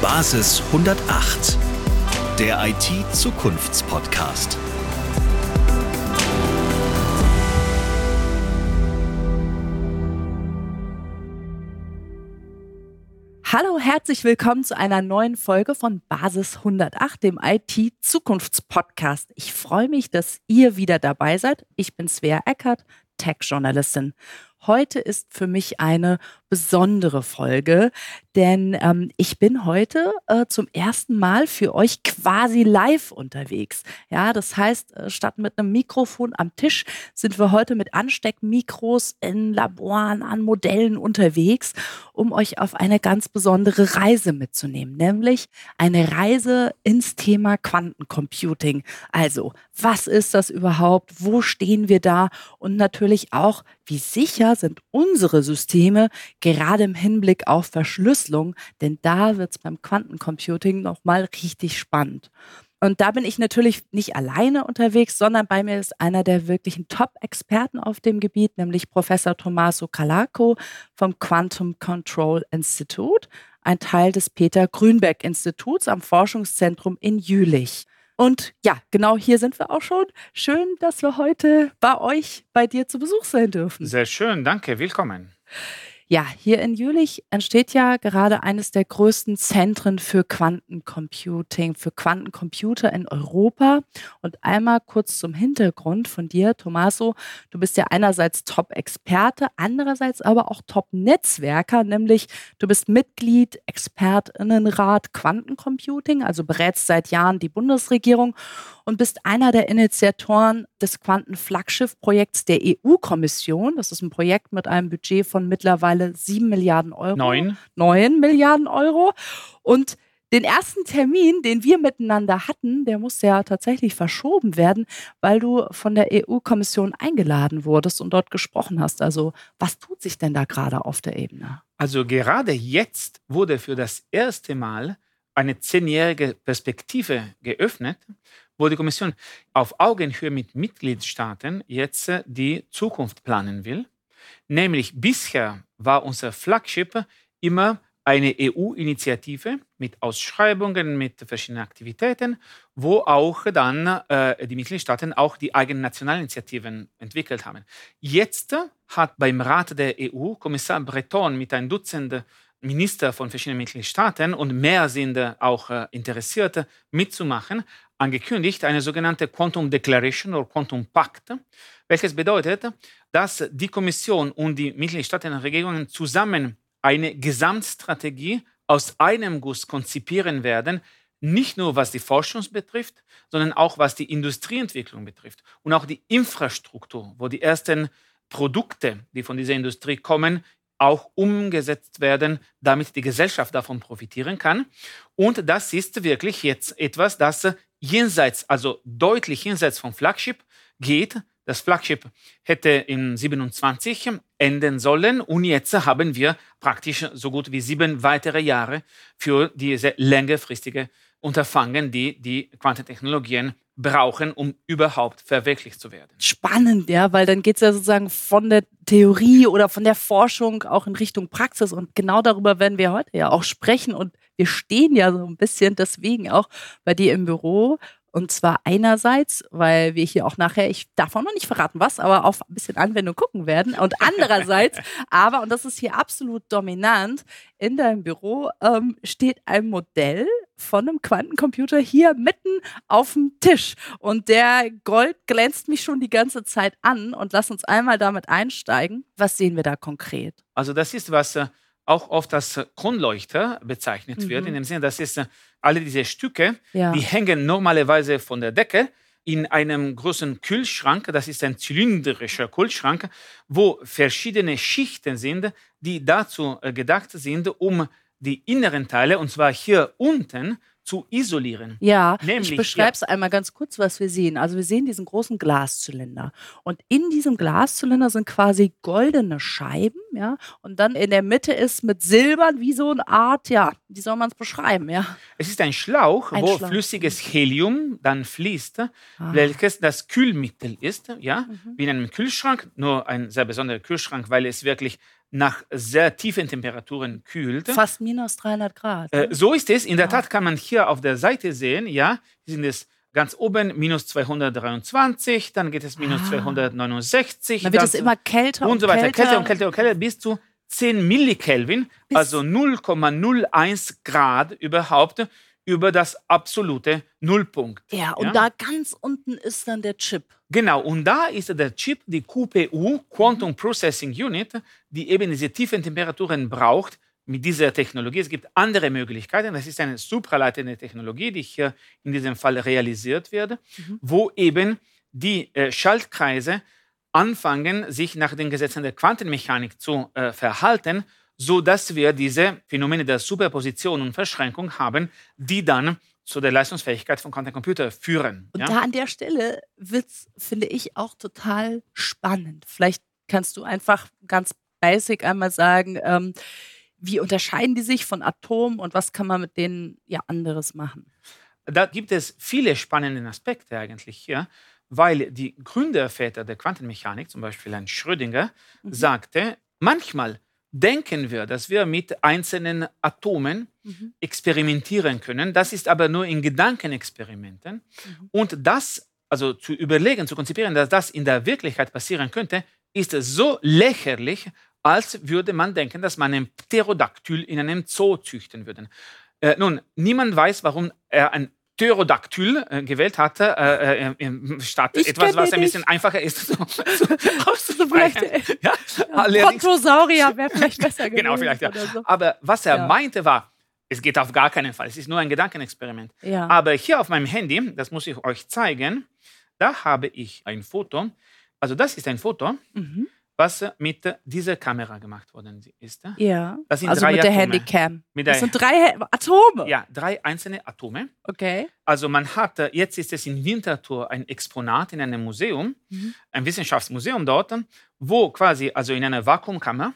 Basis 108, der IT-Zukunftspodcast. Hallo, herzlich willkommen zu einer neuen Folge von Basis 108, dem IT-Zukunftspodcast. Ich freue mich, dass ihr wieder dabei seid. Ich bin Svea Eckert, Tech-Journalistin. Heute ist für mich eine besondere Folge, denn ähm, ich bin heute äh, zum ersten Mal für euch quasi live unterwegs. Ja, das heißt, äh, statt mit einem Mikrofon am Tisch sind wir heute mit Ansteckmikros in Laboren an Modellen unterwegs, um euch auf eine ganz besondere Reise mitzunehmen, nämlich eine Reise ins Thema Quantencomputing. Also, was ist das überhaupt? Wo stehen wir da? Und natürlich auch, wie sicher sind unsere Systeme gerade im Hinblick auf Verschlüsselung, denn da wird es beim Quantencomputing nochmal richtig spannend. Und da bin ich natürlich nicht alleine unterwegs, sondern bei mir ist einer der wirklichen Top-Experten auf dem Gebiet, nämlich Professor Tommaso Calaco vom Quantum Control Institute, ein Teil des Peter Grünberg Instituts am Forschungszentrum in Jülich. Und ja, genau hier sind wir auch schon. Schön, dass wir heute bei euch, bei dir zu Besuch sein dürfen. Sehr schön, danke, willkommen. Ja, hier in Jülich entsteht ja gerade eines der größten Zentren für Quantencomputing, für Quantencomputer in Europa. Und einmal kurz zum Hintergrund von dir, Tommaso. Du bist ja einerseits Top-Experte, andererseits aber auch Top-Netzwerker, nämlich du bist Mitglied, Expertinnenrat Quantencomputing, also berätst seit Jahren die Bundesregierung und bist einer der Initiatoren des Quantenflaggschiff-Projekts der EU-Kommission. Das ist ein Projekt mit einem Budget von mittlerweile sieben Milliarden Euro. Neun. Neun Milliarden Euro. Und den ersten Termin, den wir miteinander hatten, der musste ja tatsächlich verschoben werden, weil du von der EU-Kommission eingeladen wurdest und dort gesprochen hast. Also was tut sich denn da gerade auf der Ebene? Also gerade jetzt wurde für das erste Mal eine zehnjährige Perspektive geöffnet, wo die Kommission auf Augenhöhe mit Mitgliedstaaten jetzt äh, die Zukunft planen will. Nämlich bisher war unser Flagship immer eine EU-Initiative mit Ausschreibungen, mit verschiedenen Aktivitäten, wo auch dann äh, die Mitgliedstaaten auch die eigenen nationalen Initiativen entwickelt haben. Jetzt hat beim Rat der EU Kommissar Breton mit ein Dutzend Minister von verschiedenen Mitgliedstaaten und mehr sind auch äh, interessiert mitzumachen, angekündigt eine sogenannte Quantum Declaration oder Quantum Pact, welches bedeutet, dass die Kommission und die Mitgliedstaaten und Regierungen zusammen eine Gesamtstrategie aus einem Guss konzipieren werden, nicht nur was die Forschung betrifft, sondern auch was die Industrieentwicklung betrifft und auch die Infrastruktur, wo die ersten Produkte, die von dieser Industrie kommen, auch umgesetzt werden, damit die Gesellschaft davon profitieren kann. Und das ist wirklich jetzt etwas, das jenseits, also deutlich jenseits vom Flagship geht. Das Flagship hätte in 27 enden sollen und jetzt haben wir praktisch so gut wie sieben weitere Jahre für diese längerfristige Unterfangen, die die Quantentechnologien brauchen, um überhaupt verwirklicht zu werden. Spannend, ja, weil dann geht es ja sozusagen von der Theorie oder von der Forschung auch in Richtung Praxis und genau darüber werden wir heute ja auch sprechen und wir stehen ja so ein bisschen deswegen auch bei dir im Büro und zwar einerseits, weil wir hier auch nachher, ich darf auch noch nicht verraten was, aber auf ein bisschen Anwendung gucken werden. Und andererseits, aber, und das ist hier absolut dominant, in deinem Büro ähm, steht ein Modell von einem Quantencomputer hier mitten auf dem Tisch. Und der Gold glänzt mich schon die ganze Zeit an. Und lass uns einmal damit einsteigen. Was sehen wir da konkret? Also das ist was äh, auch oft als Kronleuchter bezeichnet mhm. wird, in dem Sinne, dass es äh, alle diese Stücke, ja. die hängen normalerweise von der Decke in einem großen Kühlschrank, das ist ein zylindrischer Kühlschrank, wo verschiedene Schichten sind, die dazu äh, gedacht sind, um die inneren Teile, und zwar hier unten, zu isolieren. Ja, Nämlich, ich beschreibe es einmal ganz kurz, was wir sehen. Also wir sehen diesen großen Glaszylinder und in diesem Glaszylinder sind quasi goldene Scheiben, ja, und dann in der Mitte ist mit Silbern wie so eine Art, ja, wie soll man es beschreiben, ja? Es ist ein Schlauch, Ein wo Schlauch. flüssiges Helium dann fließt, Ah. welches das Kühlmittel ist, ja, Mhm. wie in einem Kühlschrank, nur ein sehr besonderer Kühlschrank, weil es wirklich nach sehr tiefen Temperaturen kühlt. Fast minus 300 Grad. Äh, so ist es. In der Ah. Tat kann man hier auf der Seite sehen, ja, hier sind es ganz oben minus 223, dann geht es minus Ah. 269. dann wird es immer kälter und so weiter, kälter. kälter und kälter und kälter bis zu 10 Millikelvin, Bis- also 0,01 Grad überhaupt über das absolute Nullpunkt. Ja, und Ja? da ganz unten ist dann der Chip. Genau, und da ist der Chip, die QPU, Quantum Processing Unit, die eben diese tiefen Temperaturen braucht mit dieser Technologie. Es gibt andere Möglichkeiten. Das ist eine supraleitende Technologie, die hier in diesem Fall realisiert wird, wo eben die äh, Schaltkreise anfangen, sich nach den Gesetzen der Quantenmechanik zu äh, verhalten, so dass wir diese Phänomene der Superposition und Verschränkung haben, die dann zu der Leistungsfähigkeit von Quantencomputer führen. Und ja? da an der Stelle wird's, finde ich, auch total spannend. Vielleicht kannst du einfach ganz basic einmal sagen, ähm, wie unterscheiden die sich von Atomen und was kann man mit denen ja anderes machen? Da gibt es viele spannende Aspekte eigentlich hier, weil die Gründerväter der Quantenmechanik, zum Beispiel ein Schrödinger, Mhm. sagte, manchmal denken wir, dass wir mit einzelnen Atomen Mhm. experimentieren können. Das ist aber nur in Gedankenexperimenten. Mhm. Und das, also zu überlegen, zu konzipieren, dass das in der Wirklichkeit passieren könnte, ist so lächerlich, als würde man denken, dass man einen Pterodaktyl in einem Zoo züchten würde. Äh, nun, niemand weiß, warum er ein Pterodaktyl äh, gewählt hatte, äh, äh, statt Ich etwas, was ein bisschen einfacher ist so, so So vielleicht. Ja, ja, Pontosaurier wäre vielleicht besser gewesen. Genau, vielleicht, ja. so. Aber was er Ja. meinte war, es geht auf gar keinen Fall, es ist nur ein Gedankenexperiment. Ja. Aber hier auf meinem Handy, das muss ich euch zeigen, da habe ich ein Foto. Also das ist ein Foto, Mhm. Was mit dieser Kamera gemacht worden ist. Ja. Das sind Also drei mit der Atome. Handycam. Mit das der- sind drei Atome. Ja, drei einzelne Atome. Okay. Also man hat, äh, jetzt ist es in Winterthur ein Exponat in einem Museum, Mhm. ein Wissenschaftsmuseum dort, wo quasi, also in einer Vakuumkammer,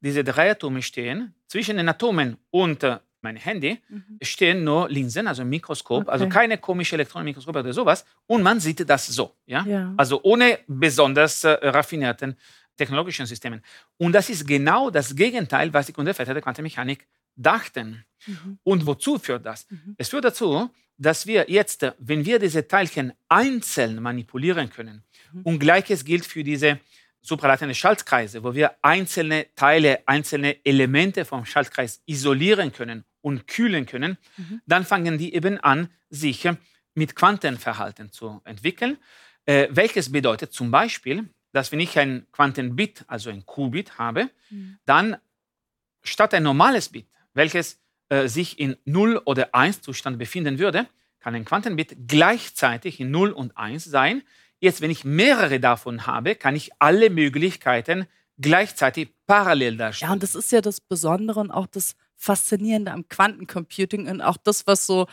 diese drei Atome stehen. Zwischen den Atomen und äh, mein Handy Mhm. stehen nur Linsen, also ein Mikroskop, Okay. also keine komische Elektronenmikroskop oder sowas. Und man sieht das so, ja? Ja. Also ohne besonders äh, raffinierten technologischen Systemen. Und das ist genau das Gegenteil, was die Gründerväter der Quantenmechanik dachten. Mhm. Und wozu führt das? Mhm. Es führt dazu, dass wir jetzt, wenn wir diese Teilchen einzeln manipulieren können, Mhm. und gleiches gilt für diese supralatente Schaltkreise, wo wir einzelne Teile, einzelne Elemente vom Schaltkreis isolieren können und kühlen können, Mhm. dann fangen die eben an, sich mit Quantenverhalten zu entwickeln, äh, welches bedeutet zum Beispiel, dass wenn ich ein Quantenbit, also ein Qubit habe, Mhm. dann statt ein normales Bit, welches äh, sich in 0 oder 1 Zustand befinden würde, kann ein Quantenbit gleichzeitig in 0 und 1 sein. Jetzt, wenn ich mehrere davon habe, kann ich alle Möglichkeiten gleichzeitig parallel darstellen. Ja, und das ist ja das Besondere und auch das Faszinierende am Quantencomputing und auch das, was so,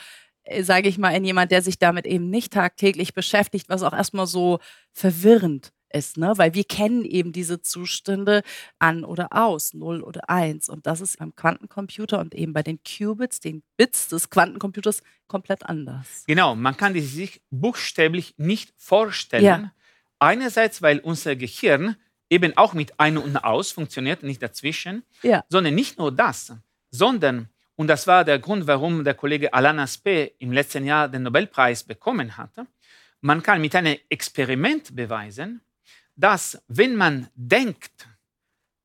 sage ich mal, in jemand, der sich damit eben nicht tagtäglich beschäftigt, was auch erstmal so verwirrend ist, ne? Weil wir kennen eben diese Zustände an oder aus, 0 oder 1. Und das ist beim Quantencomputer und eben bei den Qubits, den Bits des Quantencomputers, komplett anders. Genau, man kann die sich buchstäblich nicht vorstellen. Ja. Einerseits, weil unser Gehirn eben auch mit ein und aus funktioniert, nicht dazwischen, Ja. sondern nicht nur das, sondern, und das war der Grund, warum der Kollege Alain Aspect im letzten Jahr den Nobelpreis bekommen hatte, man kann mit einem Experiment beweisen, dass wenn man denkt,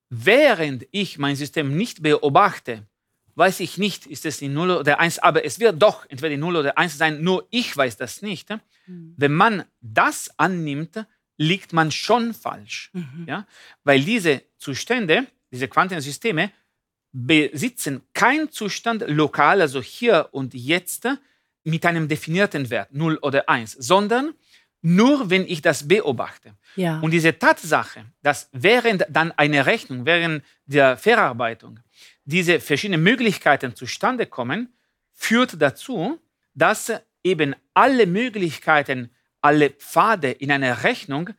während ich mein System nicht beobachte, weiß ich nicht, ist es in 0 oder 1, aber es wird doch entweder in 0 oder 1 sein, nur ich weiß das nicht. Mhm. Wenn man das annimmt, liegt man schon falsch. Mhm. Ja? Weil diese Zustände, diese Quantensysteme, besitzen keinen Zustand lokal, also hier und jetzt, mit einem definierten Wert, 0 oder 1, sondern nur, wenn ich das beobachte. Ja. Und diese Tatsache, dass während dann einer Rechnung, während der Verarbeitung, diese verschiedenen Möglichkeiten zustande kommen, führt dazu, dass eben alle Möglichkeiten, alle Pfade in einer Rechnung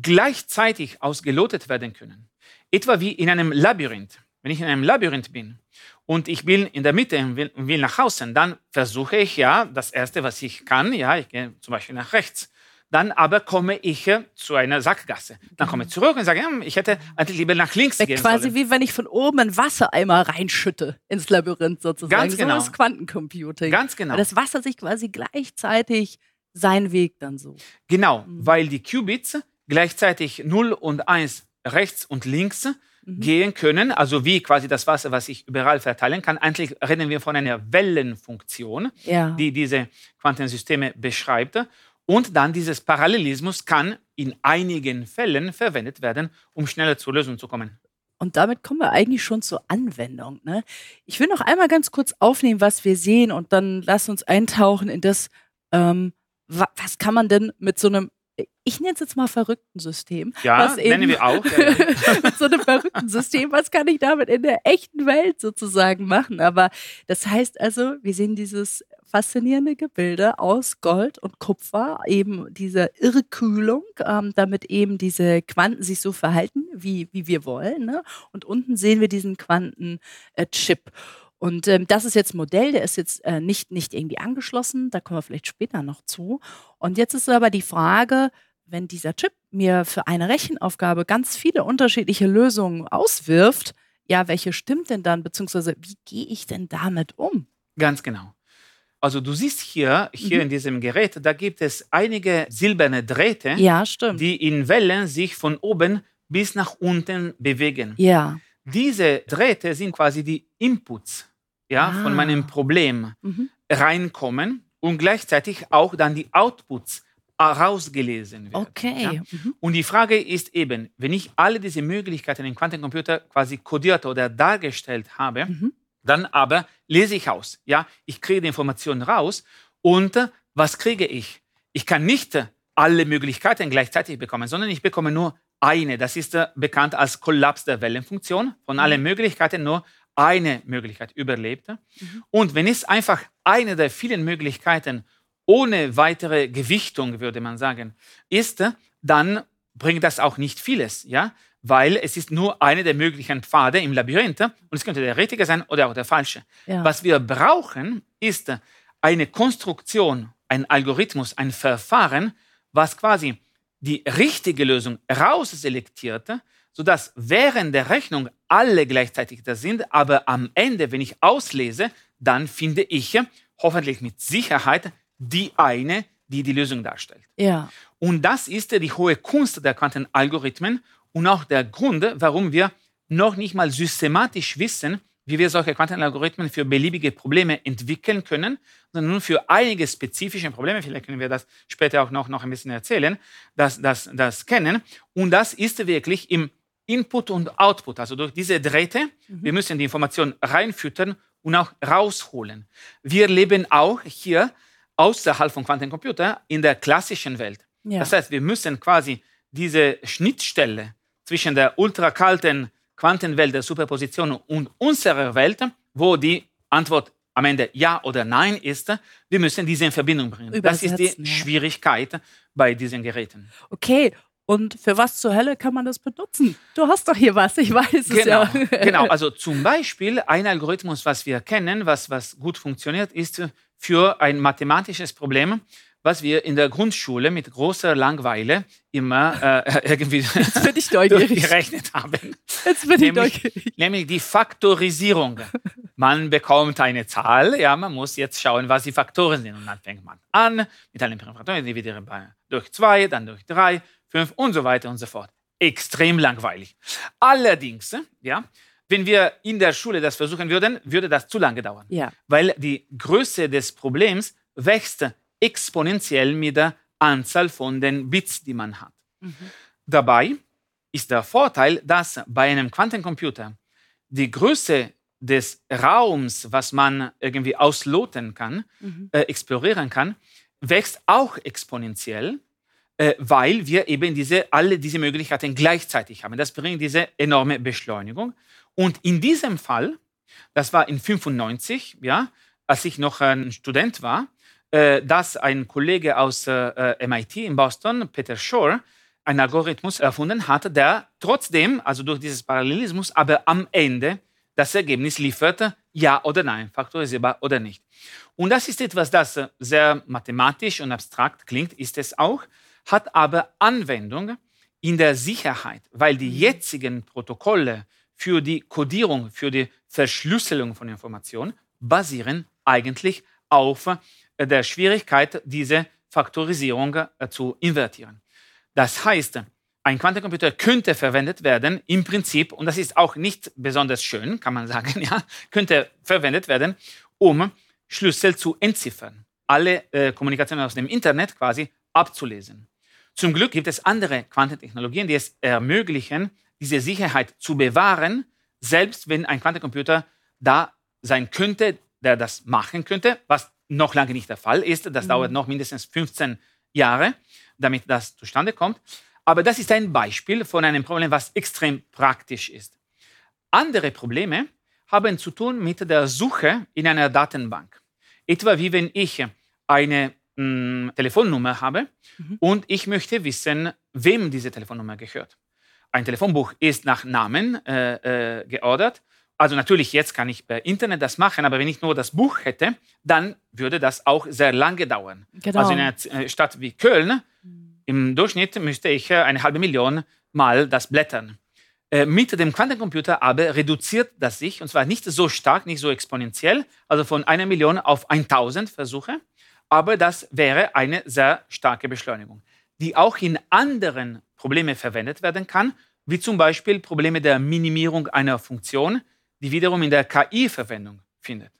gleichzeitig ausgelotet werden können. Etwa wie in einem Labyrinth. Wenn ich in einem Labyrinth bin und ich bin in der Mitte und will, will, nach außen, dann versuche ich ja das Erste, was ich kann, ja, ich gehe zum Beispiel nach rechts. Dann aber komme ich zu einer Sackgasse. Dann komme ich zurück und sage, ja, ich hätte eigentlich lieber nach links gehen Quasi sollen. wie wenn ich von oben einen Wassereimer reinschütte ins Labyrinth sozusagen. Ganz genau. So ist Quantencomputing. Ganz genau. Weil das Wasser sich quasi gleichzeitig seinen Weg dann so. Genau, Mhm. weil die Qubits gleichzeitig 0 und 1 rechts und links Mhm. gehen können, also wie quasi das Wasser, was ich überall verteilen kann. Eigentlich reden wir von einer Wellenfunktion, Ja. die diese Quantensysteme beschreibt. Und dann dieses Parallelismus kann in einigen Fällen verwendet werden, um schneller zur Lösung zu kommen. Und damit kommen wir eigentlich schon zur Anwendung. Ne? Ich will noch einmal ganz kurz aufnehmen, was wir sehen und dann lass uns eintauchen in das, ähm, wa was kann man denn mit so einem, ich nenne es jetzt mal verrückten System. Ja, eben- nennen wir auch. Ja, ja. mit so einem verrückten System, was kann ich damit in der echten Welt sozusagen machen? Aber das heißt also, wir sehen dieses faszinierende Gebilde aus Gold und Kupfer, eben diese Irrkühlung, ähm, damit eben diese Quanten sich so verhalten, wie, wie wir wollen. Ne? Und unten sehen wir diesen Quantenchip. Und ähm, das ist jetzt ein Modell, der ist jetzt äh, nicht, nicht irgendwie angeschlossen, da kommen wir vielleicht später noch zu. Und jetzt ist aber die Frage, wenn dieser Chip mir für eine Rechenaufgabe ganz viele unterschiedliche Lösungen auswirft, ja, welche stimmt denn dann, beziehungsweise wie gehe ich denn damit um? Ganz genau. Also du siehst hier, hier Mhm. in diesem Gerät, da gibt es einige silberne Drähte, Ja, die in Wellen sich von oben bis nach unten bewegen. ja. Diese Drähte sind quasi die Inputs ja, Ah. von meinem Problem Mhm. reinkommen und gleichzeitig auch dann die Outputs herausgelesen werden. Okay. Ja? Mhm. Und die Frage ist eben, wenn ich alle diese Möglichkeiten im Quantencomputer quasi kodiert oder dargestellt habe, Mhm. Dann aber lese ich aus. Ja, ich kriege die Informationen raus und äh, was kriege ich? Ich kann nicht äh, alle Möglichkeiten gleichzeitig bekommen, sondern ich bekomme nur eine. Das ist äh, bekannt als Kollaps der Wellenfunktion. Von allen Möglichkeiten nur eine Möglichkeit überlebt. Und wenn es einfach eine der vielen Möglichkeiten ohne weitere Gewichtung, würde man sagen, ist, dann bringt das auch nicht vieles, ja, weil es ist nur eine der möglichen Pfade im Labyrinth und es könnte der richtige sein oder auch der falsche. Ja. Was wir brauchen, ist eine Konstruktion, ein Algorithmus, ein Verfahren, was quasi die richtige Lösung rausselektiert, sodass während der Rechnung alle gleichzeitig da sind, aber am Ende, wenn ich auslese, dann finde ich hoffentlich mit Sicherheit die eine, die die Lösung darstellt. Ja. Und das ist die hohe Kunst der Quantenalgorithmen und auch der Grund, warum wir noch nicht mal systematisch wissen, wie wir solche Quantenalgorithmen für beliebige Probleme entwickeln können, sondern nur für einige spezifische Probleme, vielleicht können wir das später auch noch, noch ein bisschen erzählen, das, das, das kennen. Und das ist wirklich im Input und Output, also durch diese Drähte. Wir müssen die Information reinfüttern und auch rausholen. Wir leben auch hier außerhalb von Quantencomputer in der klassischen Welt. Ja. Das heißt, wir müssen quasi diese Schnittstelle zwischen der ultrakalten Quantenwelt der Superposition und unserer Welt, wo die Antwort am Ende Ja oder Nein ist, wir müssen diese in Verbindung bringen. Das ist die ja. Schwierigkeit bei diesen Geräten. Okay. Und für was zur Hölle kann man das benutzen? Du hast doch hier was, ich weiß es Genau, ja. genau. Also zum Beispiel ein Algorithmus, was wir kennen, was, was gut funktioniert, ist für ein mathematisches Problem, was wir in der Grundschule mit großer Langeweile immer äh, irgendwie durchgerechnet haben. Jetzt bin ich Nämlich, neugierig. nämlich die Faktorisierung. Man bekommt eine Zahl, ja, man muss jetzt schauen, was die Faktoren sind. Und dann fängt man an mit allen Faktoren, dividiere bei durch zwei, dann durch drei, fünf und so weiter und so fort. Extrem langweilig. Allerdings, ja, wenn wir in der Schule das versuchen würden, würde das zu lange dauern. Ja. Weil die Größe des Problems wächst exponentiell mit der Anzahl von den Bits, die man hat. Dabei ist der Vorteil, dass bei einem Quantencomputer die Größe des Raums, was man irgendwie ausloten kann, Mhm. äh, explorieren kann, wächst auch exponentiell, äh, weil wir eben diese, alle diese Möglichkeiten gleichzeitig haben. Das bringt diese enorme Beschleunigung. Und in diesem Fall, das war in 95, ja, als ich noch ein Student war, dass ein Kollege aus äh, MIT in Boston, Peter Shore, einen Algorithmus erfunden hat, der trotzdem, also durch dieses Parallelismus, aber am Ende das Ergebnis liefert, ja oder nein, faktorisierbar oder nicht. Und das ist etwas, das sehr mathematisch und abstrakt klingt, ist es auch, hat aber Anwendung in der Sicherheit, weil die jetzigen Protokolle für die Codierung, für die Verschlüsselung von Informationen basieren eigentlich auf der Schwierigkeit, diese Faktorisierung äh, zu invertieren. Das heißt, ein Quantencomputer könnte verwendet werden im Prinzip, und das ist auch nicht besonders schön, kann man sagen, ja, könnte verwendet werden, um Schlüssel zu entziffern, alle äh, Kommunikationen aus dem Internet quasi abzulesen. Zum Glück gibt es andere Quantentechnologien, die es ermöglichen, diese Sicherheit zu bewahren, selbst wenn ein Quantencomputer da sein könnte, der das machen könnte, was noch lange nicht der Fall ist. Das mhm. dauert noch mindestens 15 Jahre, damit das zustande kommt. Aber das ist ein Beispiel von einem Problem, was extrem praktisch ist. Andere Probleme haben zu tun mit der Suche in einer Datenbank. Etwa wie wenn ich eine mh, mm, Telefonnummer habe mhm. und ich möchte wissen, wem diese Telefonnummer gehört. Ein Telefonbuch ist nach Namen äh, äh, geordert. Also natürlich, jetzt kann ich per Internet das machen, aber wenn ich nur das Buch hätte, dann würde das auch sehr lange dauern. Genau. Also in einer äh, Stadt wie Köln, mhm. im Durchschnitt müsste ich äh, eine halbe Million Mal das blättern. Äh, mit dem Quantencomputer aber reduziert das sich, und zwar nicht so stark, nicht so exponentiell, also von einer Million auf 1000 Versuche, aber das wäre eine sehr starke Beschleunigung, die auch in anderen Problemen verwendet werden kann, wie zum Beispiel Probleme der Minimierung einer Funktion, die wiederum in der KI Verwendung findet.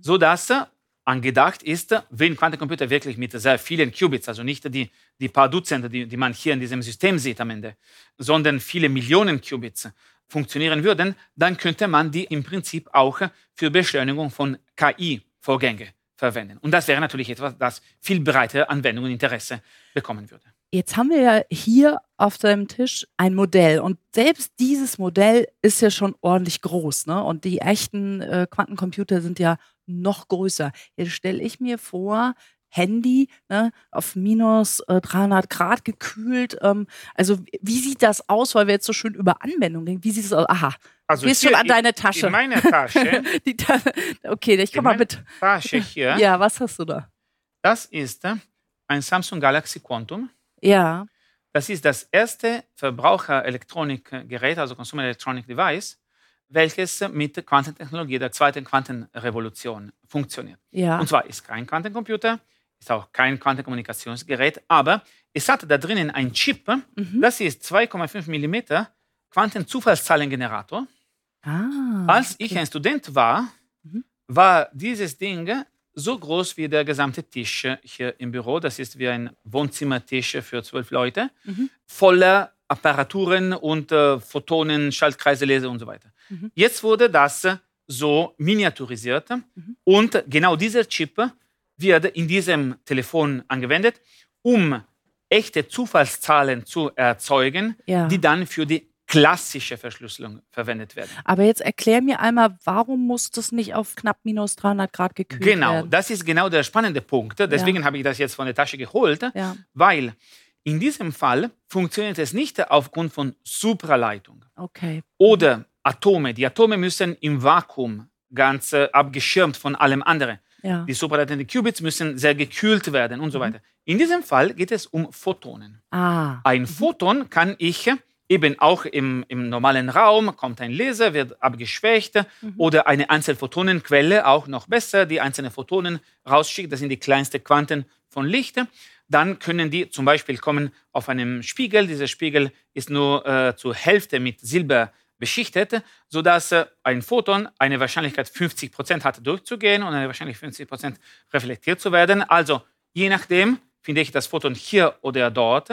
Sodass angedacht ist, wenn Quantencomputer wirklich mit sehr vielen Qubits, also nicht die, die paar Dutzende, die, die man hier in diesem System sieht am Ende, sondern viele Millionen Qubits funktionieren würden, dann könnte man die im Prinzip auch für Beschleunigung von KI-Vorgänge verwenden. Und das wäre natürlich etwas, das viel breitere Anwendung und Interesse bekommen würde. Jetzt haben wir ja hier auf deinem Tisch ein Modell und selbst dieses Modell ist ja schon ordentlich groß, ne? Und die echten äh, Quantencomputer sind ja noch größer. Jetzt stelle ich mir vor, Handy ne, auf minus äh, 300 Grad gekühlt. Ähm, also wie sieht das aus, weil wir jetzt so schön über Anwendungen reden? Wie sieht es aus? Aha, also gehst schon an deine Tasche. In meiner Tasche. Ta okay, ich komme mal mit. Tasche hier. Ja, was hast du da? Das ist ein Samsung Galaxy Quantum. Ja. Das ist das erste Verbraucherelektronikgerät, also Consumer Electronic Device, welches mit Quantentechnologie der zweiten Quantenrevolution funktioniert. Ja. Und zwar ist kein Quantencomputer, ist auch kein Quantenkommunikationsgerät, aber es hat da drinnen ein Chip, mhm. das ist 2,5 mm Quantenzufallszahlengenerator. Ah, Als okay. ich ein Student war, mhm. war dieses Ding so groß wie der gesamte Tisch hier im Büro. Das ist wie ein Wohnzimmertisch für zwölf Leute, mhm. voller Apparaturen und äh, Photonen, Schaltkreise, Laser und so weiter. Mhm. Jetzt wurde das so miniaturisiert mhm. und genau dieser Chip wird in diesem Telefon angewendet, um echte Zufallszahlen zu erzeugen, ja. die dann für die klassische Verschlüsselung verwendet werden. Aber jetzt erklär mir einmal, warum muss das nicht auf knapp minus 300 Grad gekühlt genau, werden? Genau, das ist genau der spannende Punkt. Deswegen ja. habe ich das jetzt von der Tasche geholt, ja. weil in diesem Fall funktioniert es nicht aufgrund von Supraleitung. Okay. Oder Atome. Die Atome müssen im Vakuum ganz äh, abgeschirmt von allem anderen. Ja. Die supraleitenden Qubits müssen sehr gekühlt werden und so mhm. weiter. In diesem Fall geht es um Photonen. Ah. Ein Photon kann ich eben auch im, im normalen Raum kommt ein Laser, wird abgeschwächt mhm. oder eine Einzelphotonenquelle, auch noch besser, die einzelne Photonen rausschickt, das sind die kleinsten Quanten von Licht. Dann können die zum Beispiel kommen auf einem Spiegel. Dieser Spiegel ist nur äh, zur Hälfte mit Silber beschichtet, sodass äh, ein Photon eine Wahrscheinlichkeit 50 Prozent hat durchzugehen und eine Wahrscheinlichkeit 50 Prozent reflektiert zu werden. Also je nachdem finde ich das Photon hier oder dort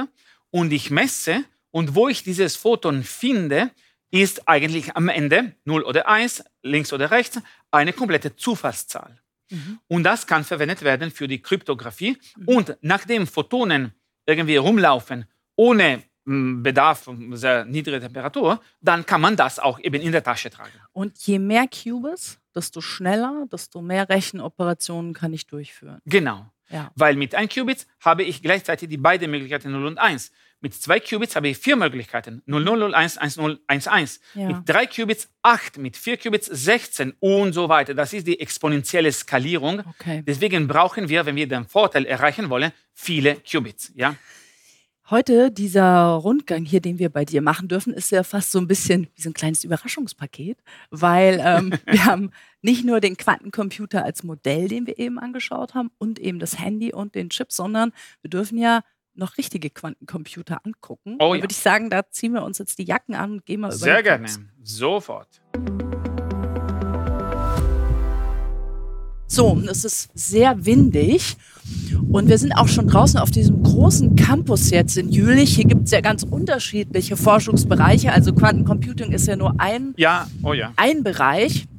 und ich messe und wo ich dieses Photon finde, ist eigentlich am Ende 0 oder 1, links oder rechts, eine komplette Zufallszahl. Mhm. Und das kann verwendet werden für die Kryptographie. Mhm. Und nachdem Photonen irgendwie rumlaufen, ohne hm, Bedarf sehr niedriger Temperatur, dann kann man das auch eben in der Tasche tragen. Und je mehr Qubits, desto schneller, desto mehr Rechenoperationen kann ich durchführen. Genau. Ja. Weil mit 1 Qubit habe ich gleichzeitig die beiden Möglichkeiten 0 und 1. Mit 2 Qubits habe ich vier Möglichkeiten. 0, 0, 0, 1, 1, 0, 1, 1. Ja. Mit 3 Qubits 8, mit 4 Qubits 16 und so weiter. Das ist die exponentielle Skalierung. Okay. Deswegen brauchen wir, wenn wir den Vorteil erreichen wollen, viele Qubits. Ja? Heute, dieser Rundgang hier, den wir bei dir machen dürfen, ist ja fast so ein bisschen wie so ein kleines Überraschungspaket, weil ähm, wir haben nicht nur den Quantencomputer als Modell, den wir eben angeschaut haben, und eben das Handy und den Chip, sondern wir dürfen ja noch richtige Quantencomputer angucken. Oh ja. würde ich sagen, da ziehen wir uns jetzt die Jacken an und gehen mal über Sehr gerne. Sofort. So, es ist sehr windig. Und wir sind auch schon draußen auf diesem großen Campus jetzt in Jülich. Hier gibt es ja ganz unterschiedliche Forschungsbereiche. Also Quantencomputing ist ja nur ein, Ja, oh ja. ein Bereich.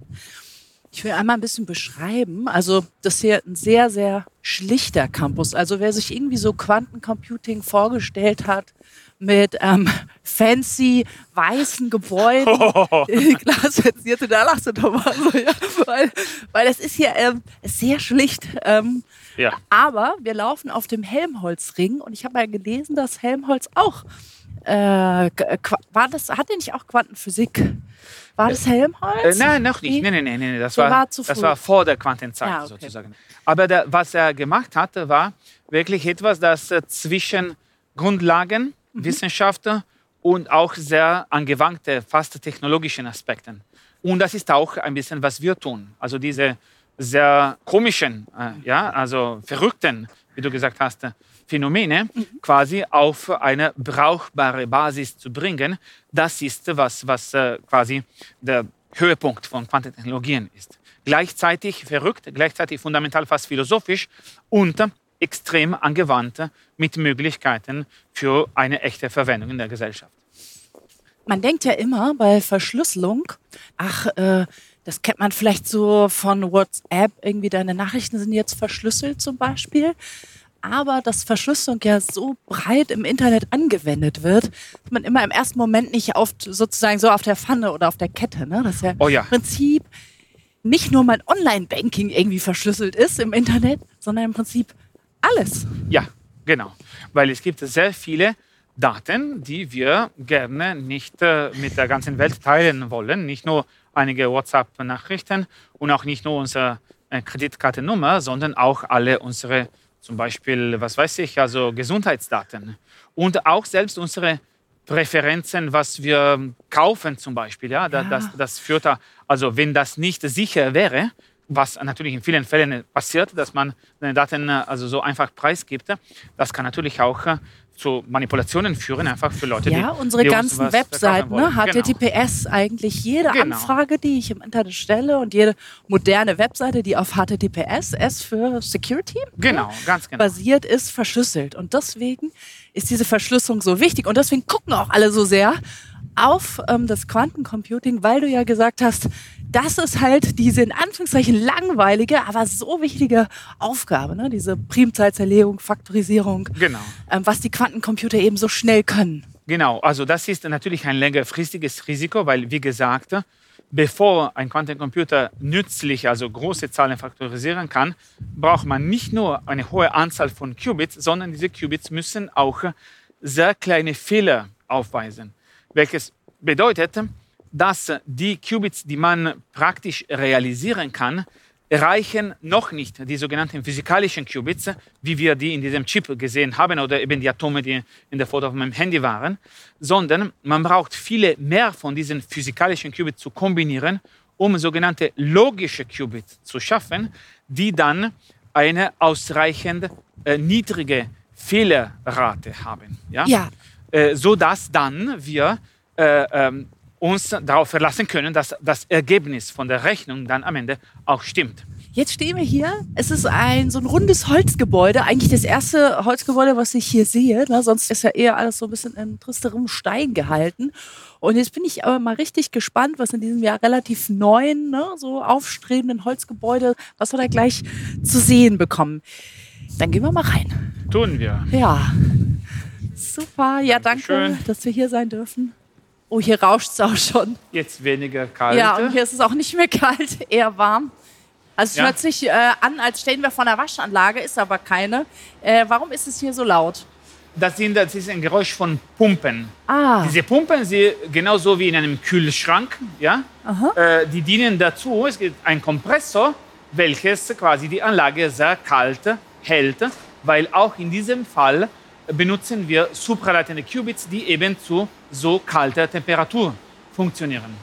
Ich will einmal ein bisschen beschreiben. Also das ist hier ein sehr, sehr schlichter Campus. Also wer sich irgendwie so Quantencomputing vorgestellt hat mit ähm, fancy weißen Gebäuden, glasverzierte, da lachst du doch mal so, ja, weil, weil es ist hier ähm, sehr schlicht. Ähm, Ja. aber wir laufen auf dem Helmholtz-Ring und ich habe ja gelesen, dass Helmholtz auch äh, war das, hat er nicht auch Quantenphysik? War das Äh, Helmholtz? nein, noch nicht. Nein, nein, nein, nein. Das, Der war, war das war vor der Quantenzeit Ja, okay. sozusagen. Aber der, was er gemacht hatte, war wirklich etwas, das äh, zwischen Grundlagen, Mhm. Wissenschaften und auch sehr angewandte, fast technologischen Aspekten. Und das ist auch ein bisschen, was wir tun. Also diese sehr komischen, äh, ja, also verrückten, wie du gesagt hast, Phänomene Mhm. quasi auf eine brauchbare Basis zu bringen. Das ist, was, was äh, quasi der Höhepunkt von Quantentechnologien ist. Gleichzeitig verrückt, gleichzeitig fundamental fast philosophisch und extrem angewandt äh, mit Möglichkeiten für eine echte Verwendung in der Gesellschaft. Man denkt ja immer bei Verschlüsselung, ach, äh, das kennt man vielleicht so von WhatsApp, irgendwie deine Nachrichten sind jetzt verschlüsselt zum Beispiel. Aber dass Verschlüsselung ja so breit im Internet angewendet wird, dass man immer im ersten Moment nicht auf, sozusagen so auf der Pfanne oder auf der Kette, ne? dass ja Oh ja. im Prinzip nicht nur mein Online-Banking irgendwie verschlüsselt ist im Internet, sondern im Prinzip alles. Ja, genau. Weil es gibt sehr viele Daten, die wir gerne nicht äh, mit der ganzen Welt teilen wollen. Nicht nur einige WhatsApp-Nachrichten und auch nicht nur unsere äh, Kreditkartennummer, sondern auch alle unsere, zum Beispiel, was weiß ich, also Gesundheitsdaten. Und auch selbst unsere Präferenzen, was wir kaufen zum Beispiel. Ja, Ja. Das, das führt da, also wenn das nicht sicher wäre, was natürlich in vielen Fällen passiert, dass man seine Daten äh, also so einfach preisgibt, das kann natürlich auch äh, zu Manipulationen führen, einfach für Leute, die Ja, unsere die ganzen Webseiten, ne? Genau. HTTPS eigentlich jede Genau. Anfrage, die ich im Internet stelle und jede moderne Webseite, die auf HTTPS, S für Security Genau, ganz genau. basiert ist, verschlüsselt. Und deswegen ist diese Verschlüsselung so wichtig und deswegen gucken auch alle so sehr auf ähm, das Quantencomputing, weil du ja gesagt hast, das ist halt diese in Anführungszeichen langweilige, aber so wichtige Aufgabe, ne? diese Primzahlzerlegung, Faktorisierung, Genau. ähm, was die Quantencomputer eben so schnell können. Genau, also das ist natürlich ein längerfristiges Risiko, weil, wie gesagt, bevor ein Quantencomputer nützlich, also große Zahlen faktorisieren kann, braucht man nicht nur eine hohe Anzahl von Qubits, sondern diese Qubits müssen auch sehr kleine Fehler aufweisen, welches bedeutet, dass die Qubits, die man praktisch realisieren kann, erreichen noch nicht die sogenannten physikalischen Qubits, wie wir die in diesem Chip gesehen haben oder eben die Atome, die in der Foto auf meinem Handy waren, sondern man braucht viele mehr von diesen physikalischen Qubits zu kombinieren, um sogenannte logische Qubits zu schaffen, die dann eine ausreichend äh, niedrige Fehlerrate haben. Ja? Ja. Äh, so dass dann wir äh, ähm, uns darauf verlassen können, dass das Ergebnis von der Rechnung dann am Ende auch stimmt. Jetzt stehen wir hier. Es ist ein so ein rundes Holzgebäude. Eigentlich das erste Holzgebäude, was ich hier sehe. Ne? Sonst ist ja eher alles so ein bisschen in tristerem Stein gehalten. Und jetzt bin ich aber mal richtig gespannt, was in diesem Jahr relativ neuen, ne, so aufstrebenden Holzgebäude, was wir da gleich zu sehen bekommen. Dann gehen wir mal rein. Tun wir. Ja. Super. Ja, danke, Dankeschön. dass wir hier sein dürfen. Oh, hier rauscht es auch schon. Jetzt weniger kalt. Ja, und hier ist es auch nicht mehr kalt, eher warm. Also es Ja. hört sich äh, an, als stehen wir vor einer Waschanlage, ist aber keine. Äh, warum ist es hier so laut? Das, sind, das ist ein Geräusch von Pumpen. Ah, Diese Pumpen sind genauso wie in einem Kühlschrank. Ja? Äh, die dienen dazu, es gibt einen Kompressor, welches quasi die Anlage sehr kalt hält, weil auch in diesem Fall benutzen wir supralatente Qubits, die eben zu so kalter Temperatur funktionieren.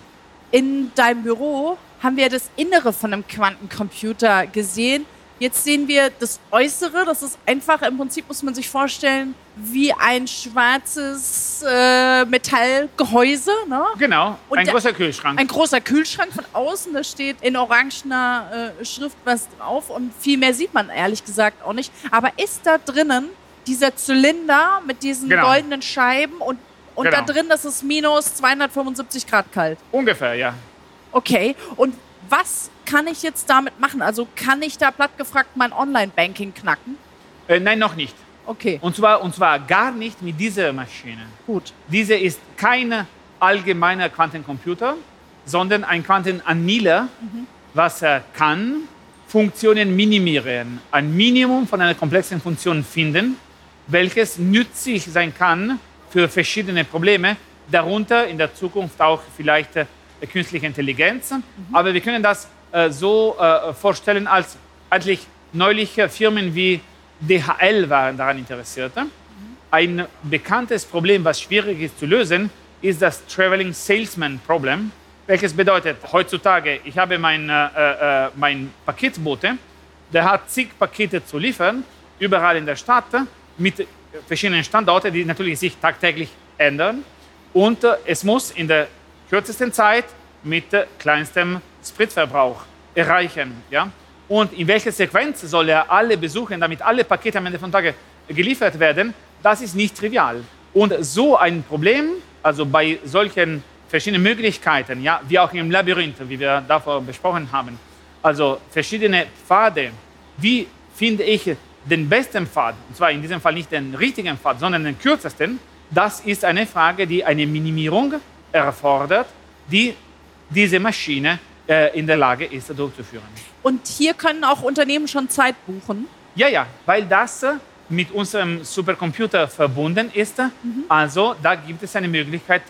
in deinem Büro haben wir das Innere von einem Quantencomputer gesehen. Jetzt sehen wir das Äußere. Das ist einfach, im Prinzip muss man sich vorstellen, wie ein schwarzes äh, Metallgehäuse. Ne? Genau, Und ein der- großer Kühlschrank. Ein großer Kühlschrank von außen, da steht in orangener äh, Schrift was drauf und viel mehr sieht man ehrlich gesagt auch nicht. Aber ist da drinnen dieser Zylinder mit diesen Genau. goldenen Scheiben und, und da Genau. drin, das ist minus 275 Grad kalt. Ungefähr, ja. Okay, und was kann ich jetzt damit machen? Also kann ich da platt gefragt mein Online-Banking knacken? Äh, nein, noch nicht. Okay, Und zwar, und zwar gar nicht mit dieser Maschine. gut. Diese ist kein allgemeiner Quantencomputer, sondern ein Quantenannihiler, was er kann, Funktionen minimieren, ein Minimum von einer komplexen Funktion finden, welches nützlich sein kann für verschiedene Probleme, darunter in der Zukunft auch vielleicht äh, künstliche Intelligenz. Aber wir können das äh, so äh, vorstellen, als eigentlich neulich Firmen wie DHL waren daran interessiert. Ein bekanntes Problem, was schwierig ist zu lösen, ist das Traveling Salesman Problem, welches bedeutet, heutzutage, ich habe mein, äh, äh, mein Paketbote, der hat zig Pakete zu liefern, überall in der Stadt, mit verschiedenen Standorten, die natürlich sich tagtäglich ändern. Und äh, es muss in der kürzesten Zeit mit äh, kleinstem Spritverbrauch erreichen. Ja? Und in welcher Sequenz soll er alle besuchen, damit alle Pakete am Ende von Tage geliefert werden, das ist nicht trivial. Und so ein Problem, also bei solchen verschiedenen Möglichkeiten, ja, wie auch im Labyrinth, wie wir davor besprochen haben, also verschiedene Pfade, wie finde ich den besten Pfad, und zwar in diesem Fall nicht den richtigen Pfad, sondern den kürzesten, das ist eine Frage, die eine Minimierung erfordert, die diese Maschine äh, in der Lage ist durchzuführen. Und hier können auch Unternehmen schon Zeit buchen. Ja, ja, weil das mit unserem Supercomputer verbunden ist. Also da gibt es eine Möglichkeit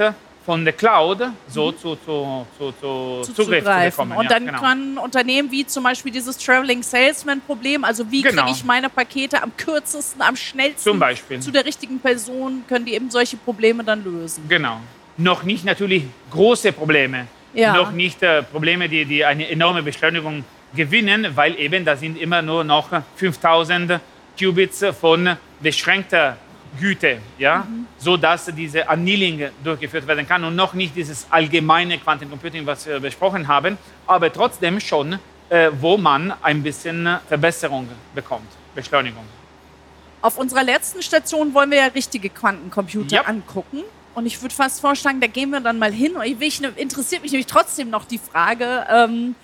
von der Cloud so zu, zu, zu, zu, zu Zugriff zu zugreifen. bekommen. Und ja, dann genau. können Unternehmen wie zum Beispiel dieses Traveling Salesman Problem, also wie Genau. kriege ich meine Pakete am kürzesten, am schnellsten zu der richtigen Person, können die eben solche Probleme dann lösen. Genau. Noch nicht natürlich große Probleme. Ja. Noch nicht äh, Probleme, die, die eine enorme Beschleunigung gewinnen, weil eben da sind immer nur noch 5000 Qubits von beschränkter Güte, ja, so dass diese Annealing durchgeführt werden kann und noch nicht dieses allgemeine Quantencomputing, was wir besprochen haben, aber trotzdem schon, äh, wo man ein bisschen Verbesserung bekommt, Beschleunigung. Auf unserer letzten Station wollen wir ja richtige Quantencomputer Ja. angucken. Und ich würde fast vorschlagen, da gehen wir dann mal hin. Und ich, ich, interessiert mich nämlich trotzdem noch die Frage, ähm,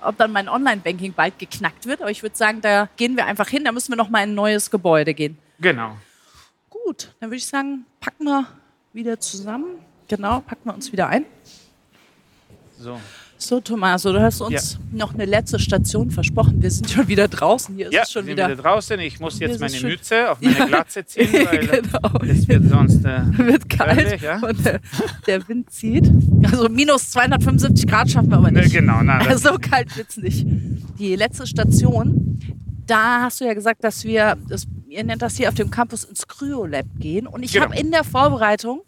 ob dann mein Online-Banking bald geknackt wird. Aber ich würde sagen, da gehen wir einfach hin. Da müssen wir noch mal in ein neues Gebäude gehen. Genau. Gut, dann würde ich sagen, packen wir wieder zusammen. Genau, packen wir uns wieder ein. So. So, Tommaso, du hast uns noch eine letzte Station versprochen. Wir sind schon wieder draußen. Hier ist Ja, es schon sind wieder. wieder draußen. Ich muss jetzt meine es schön. Mütze auf meine Ja. Glatze ziehen, weil genau. es wird sonst. Äh, wird kalt ja? und der, der Wind zieht. Also minus 275 Grad schaffen wir aber ne, nicht. genau, na, das, Also so kalt wird's nicht. Die letzte Station, da hast du ja gesagt, dass wir, das, ihr nennt das hier auf dem Campus ins Cryo-Lab gehen. Und ich Genau. habe in der Vorbereitung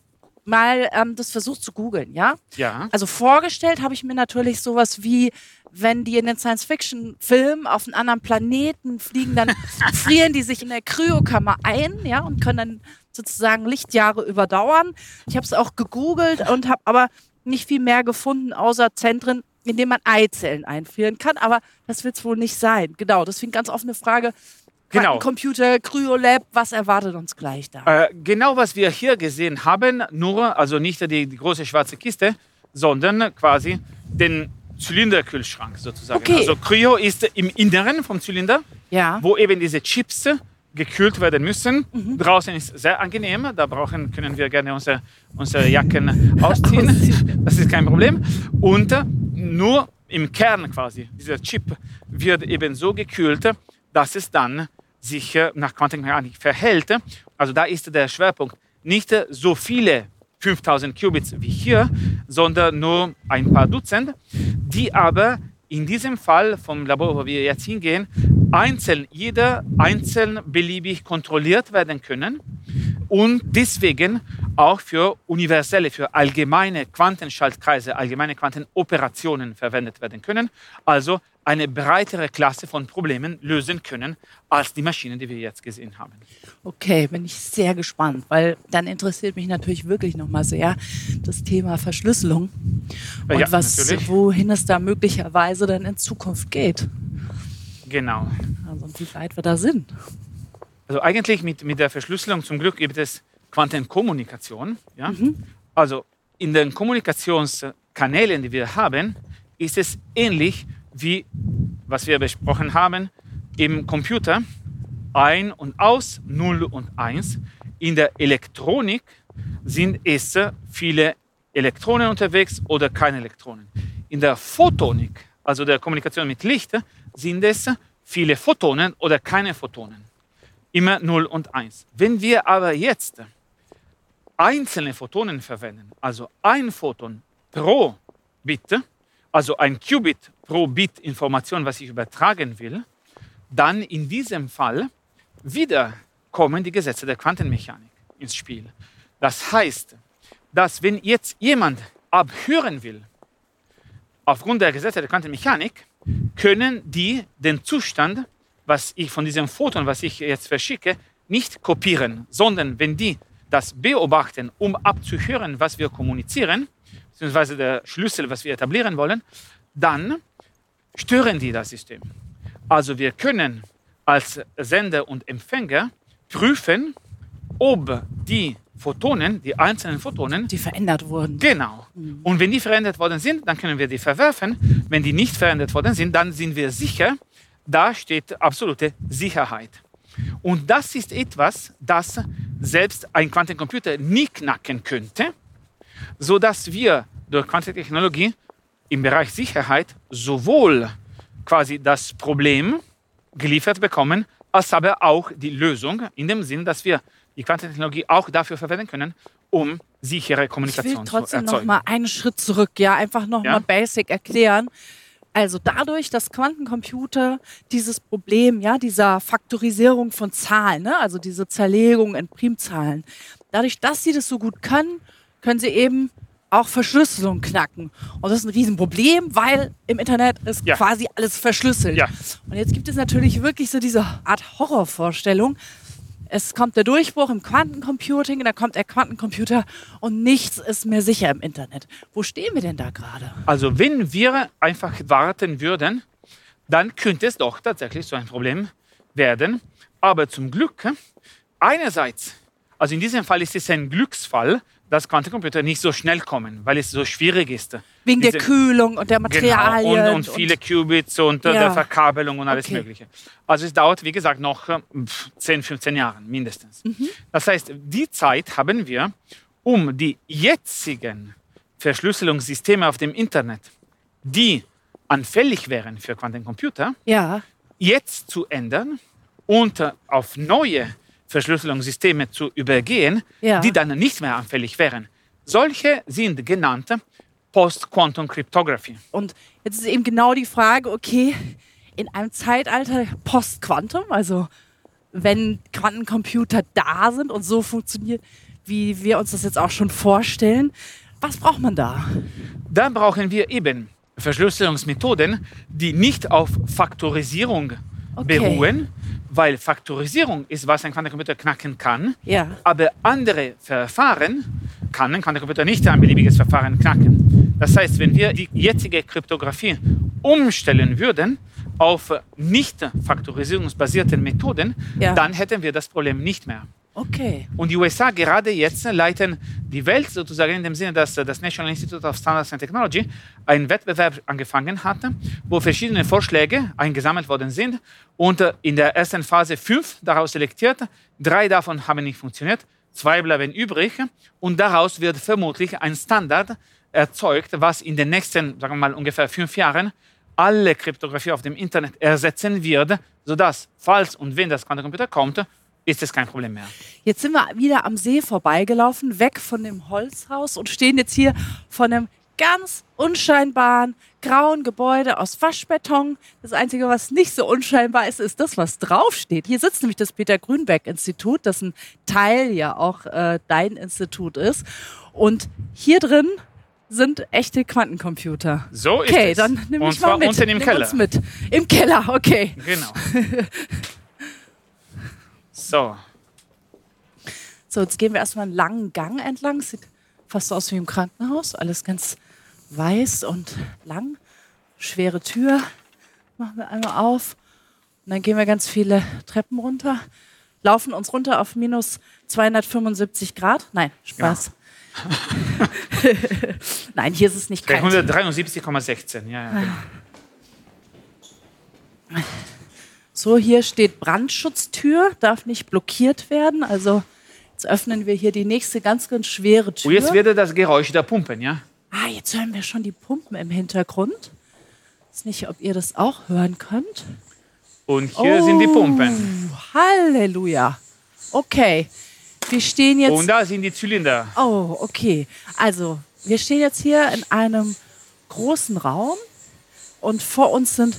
mal ähm, das versucht zu googeln, ja? ja. Also vorgestellt habe ich mir natürlich sowas wie, wenn die in den Science-Fiction-Filmen auf einen anderen Planeten fliegen, dann frieren die sich in der Kryokammer ein, ja, und können dann sozusagen Lichtjahre überdauern. Ich habe es auch gegoogelt und habe aber nicht viel mehr gefunden, außer Zentren, in denen man Eizellen einfrieren kann. Aber das wird es wohl nicht sein. Genau, deswegen ganz offene Frage. Genau. Computer, Cryolab, was erwartet uns gleich da? Äh, genau, was wir hier gesehen haben, nur, also nicht die, die große schwarze Kiste, sondern quasi den Zylinderkühlschrank sozusagen. Okay. Also Cryo ist im Inneren vom Zylinder, Ja. wo eben diese Chips gekühlt werden müssen. Mhm. Draußen ist sehr angenehm, da brauchen, können wir gerne unsere, unsere Jacken ausziehen. Das ist kein Problem. Und äh, nur im Kern quasi, dieser Chip wird eben so gekühlt, dass es dann sich äh, nach Quantenmechanik verhält. Also da ist der Schwerpunkt nicht so viele 5000 Qubits wie hier, sondern nur ein paar Dutzend, die aber in diesem Fall vom Labor, wo wir jetzt hingehen, einzeln, jeder einzeln beliebig kontrolliert werden können und deswegen auch für universelle, für allgemeine Quantenschaltkreise, allgemeine Quantenoperationen verwendet werden können. Also eine breitere Klasse von Problemen lösen können als die Maschinen, die wir jetzt gesehen haben. Okay, bin ich sehr gespannt, weil dann interessiert mich natürlich wirklich noch mal sehr das Thema Verschlüsselung und Ja, was, natürlich. wohin es da möglicherweise dann in Zukunft geht. Genau. Also wie weit wir da sind. Also eigentlich mit, mit der Verschlüsselung zum Glück gibt es Quantenkommunikation. Ja? Also in den Kommunikationskanälen, die wir haben, ist es ähnlich wie, was wir besprochen haben, im Computer. Ein und aus, 0 und 1. In der Elektronik sind es viele Elektronen unterwegs oder keine Elektronen. In der Photonik, also der Kommunikation mit Licht, sind es viele Photonen oder keine Photonen immer 0 und 1. Wenn wir aber jetzt einzelne Photonen verwenden, also ein Photon pro Bit, also ein Qubit pro Bit Information, was ich übertragen will, dann in diesem Fall wieder kommen die Gesetze der Quantenmechanik ins Spiel. Das heißt, dass wenn jetzt jemand abhören will, aufgrund der Gesetze der Quantenmechanik, können die den Zustand was ich von diesem Photon, was ich jetzt verschicke, nicht kopieren, sondern wenn die das beobachten, um abzuhören, was wir kommunizieren, beziehungsweise der Schlüssel, was wir etablieren wollen, dann stören die das System. Also wir können als Sender und Empfänger prüfen, ob die Photonen, die einzelnen Photonen, Die verändert wurden. Genau. Und wenn die verändert worden sind, dann können wir die verwerfen. Wenn die nicht verändert worden sind, dann sind wir sicher, da steht absolute Sicherheit. Und das ist etwas, das selbst ein Quantencomputer nie knacken könnte, sodass wir durch Quantentechnologie im Bereich Sicherheit sowohl quasi das Problem geliefert bekommen, als aber auch die Lösung, in dem Sinn, dass wir die Quantentechnologie auch dafür verwenden können, um sichere Ich Kommunikation will zu trotzdem noch erzeugen. mal einen Schritt zurück, ja, einfach noch Ja? mal basic erklären. Also dadurch, dass Quantencomputer dieses Problem, ja, dieser Faktorisierung von Zahlen, ne, also diese Zerlegung in Primzahlen, dadurch, dass sie das so gut können, können sie eben auch Verschlüsselung knacken. Und das ist ein Riesenproblem, weil im Internet ist Ja. quasi alles verschlüsselt. Ja. Und jetzt gibt es natürlich wirklich so diese Art Horrorvorstellung. Es kommt der Durchbruch im Quantencomputing, dann kommt der Quantencomputer und nichts ist mehr sicher im Internet. Wo stehen wir denn da gerade? Also wenn wir einfach warten würden, dann könnte es doch tatsächlich so ein Problem werden. Aber zum Glück, einerseits, also in diesem Fall ist es ein Glücksfall, dass Quantencomputer nicht so schnell kommen, weil es so schwierig ist. Wegen der Diese- Kühlung und der Materialien. Genau, und, und viele Qubits und Ja. der Verkabelung und alles Okay. Mögliche. Also es dauert, wie gesagt, noch äh, pf, 10, 15 Jahre mindestens. Mhm. Das heißt, die Zeit haben wir, um die jetzigen Verschlüsselungssysteme auf dem Internet, die anfällig wären für Quantencomputer, ja, jetzt zu ändern und äh, auf neue Verschlüsselungssysteme zu übergehen, Ja. die dann nicht mehr anfällig wären. Solche sind genannt Post-Quantum Cryptography. und jetzt ist eben genau die Frage, okay, in einem Zeitalter Post-Quantum, also wenn Quantencomputer da sind und so funktioniert, wie wir uns das jetzt auch schon vorstellen, was braucht man da? Da brauchen wir eben Verschlüsselungsmethoden, die nicht auf Faktorisierung Okay. beruhen, weil Faktorisierung ist, was ein Quantencomputer knacken kann, Ja. aber andere Verfahren kann ein Quantencomputer nicht ein beliebiges Verfahren knacken. Das heißt, wenn wir die jetzige Kryptographie umstellen würden auf nicht faktorisierungsbasierten Methoden, Ja. dann hätten wir das Problem nicht mehr. Okay. Und die USA gerade jetzt leiten die Welt sozusagen in dem Sinne, dass das National Institute of Standards and Technology einen Wettbewerb angefangen hat, wo verschiedene Vorschläge eingesammelt worden sind und in der ersten Phase fünf daraus selektiert. Drei davon haben nicht funktioniert, zwei bleiben übrig und daraus wird vermutlich ein Standard erzeugt, was in den nächsten, sagen wir mal, ungefähr fünf Jahren alle Kryptographie auf dem Internet ersetzen wird, sodass, falls und wenn das Quantencomputer kommt, ist es kein Problem mehr. Jetzt sind wir wieder am See vorbeigelaufen, weg von dem Holzhaus und stehen jetzt hier von einem ganz unscheinbaren grauen Gebäude aus Waschbeton. Das Einzige, was nicht so unscheinbar ist, ist das, was draufsteht. Hier sitzt nämlich das Peter Grünberg Institut, das ein Teil ja auch äh, dein Institut ist. Und hier drin sind echte Quantencomputer. So ist okay, es. dann nimm Und mich mal zwar mit. unten im nimm Keller. Uns mit. Im Keller, okay. Genau. So, So, jetzt gehen wir erstmal einen langen Gang entlang. Sieht fast aus wie im Krankenhaus. Alles ganz weiß und lang. Schwere Tür. Machen wir einmal auf. Und dann gehen wir ganz viele Treppen runter. Laufen uns runter auf minus 275 Grad. Nein, Spaß. Nein, hier ist es nicht kalt. 173,16. Ja, ja, genau. So, hier steht Brandschutztür, darf nicht blockiert werden. Also jetzt öffnen wir hier die nächste ganz, ganz schwere Tür. Und jetzt wird das Geräusch der Pumpen, ja? Ah, jetzt hören wir schon die Pumpen im Hintergrund. Ich weiß nicht, ob ihr das auch hören könnt. Und hier sind die Pumpen. Oh, Halleluja. Okay. Wir stehen jetzt. Und da sind die Zylinder. Oh, okay. Also, wir stehen jetzt hier in einem großen Raum und vor uns sind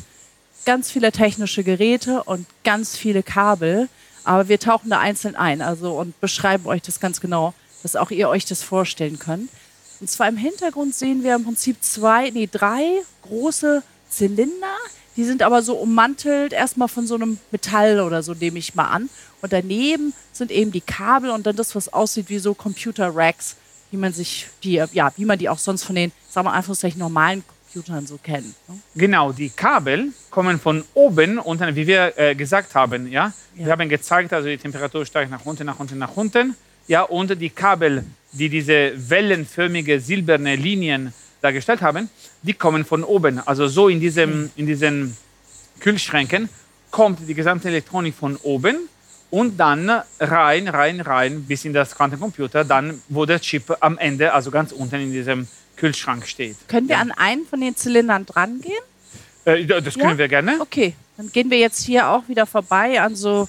ganz viele technische Geräte und ganz viele Kabel. Aber wir tauchen da einzeln ein also, und beschreiben euch das ganz genau, dass auch ihr euch das vorstellen könnt. Und zwar im Hintergrund sehen wir im Prinzip zwei, nee, drei große Zylinder. Die sind aber so ummantelt erstmal von so einem Metall oder so, nehme ich mal an. Und daneben sind eben die Kabel und dann das, was aussieht wie so Computer-Racks, wie man sich die, ja, wie man die auch sonst von den, sagen wir einfach normalen Computern so kennt. Ne? Genau, die Kabel kommen von oben und dann, wie wir äh, gesagt haben, ja? Ja. Wir haben gezeigt, also die Temperatur steigt nach unten, nach unten, nach unten. Ja, und die Kabel, die diese wellenförmige silberne Linien dargestellt haben, die kommen von oben. Also so in, diesem, in diesen Kühlschränken kommt die gesamte Elektronik von oben und dann rein, rein, rein bis in das Quantencomputer, dann wo der Chip am Ende, also ganz unten in diesem Kühlschrank steht. Können wir an einen von den Zylindern dran gehen? Äh, das können Ja? wir gerne. Okay, dann gehen wir jetzt hier auch wieder vorbei an so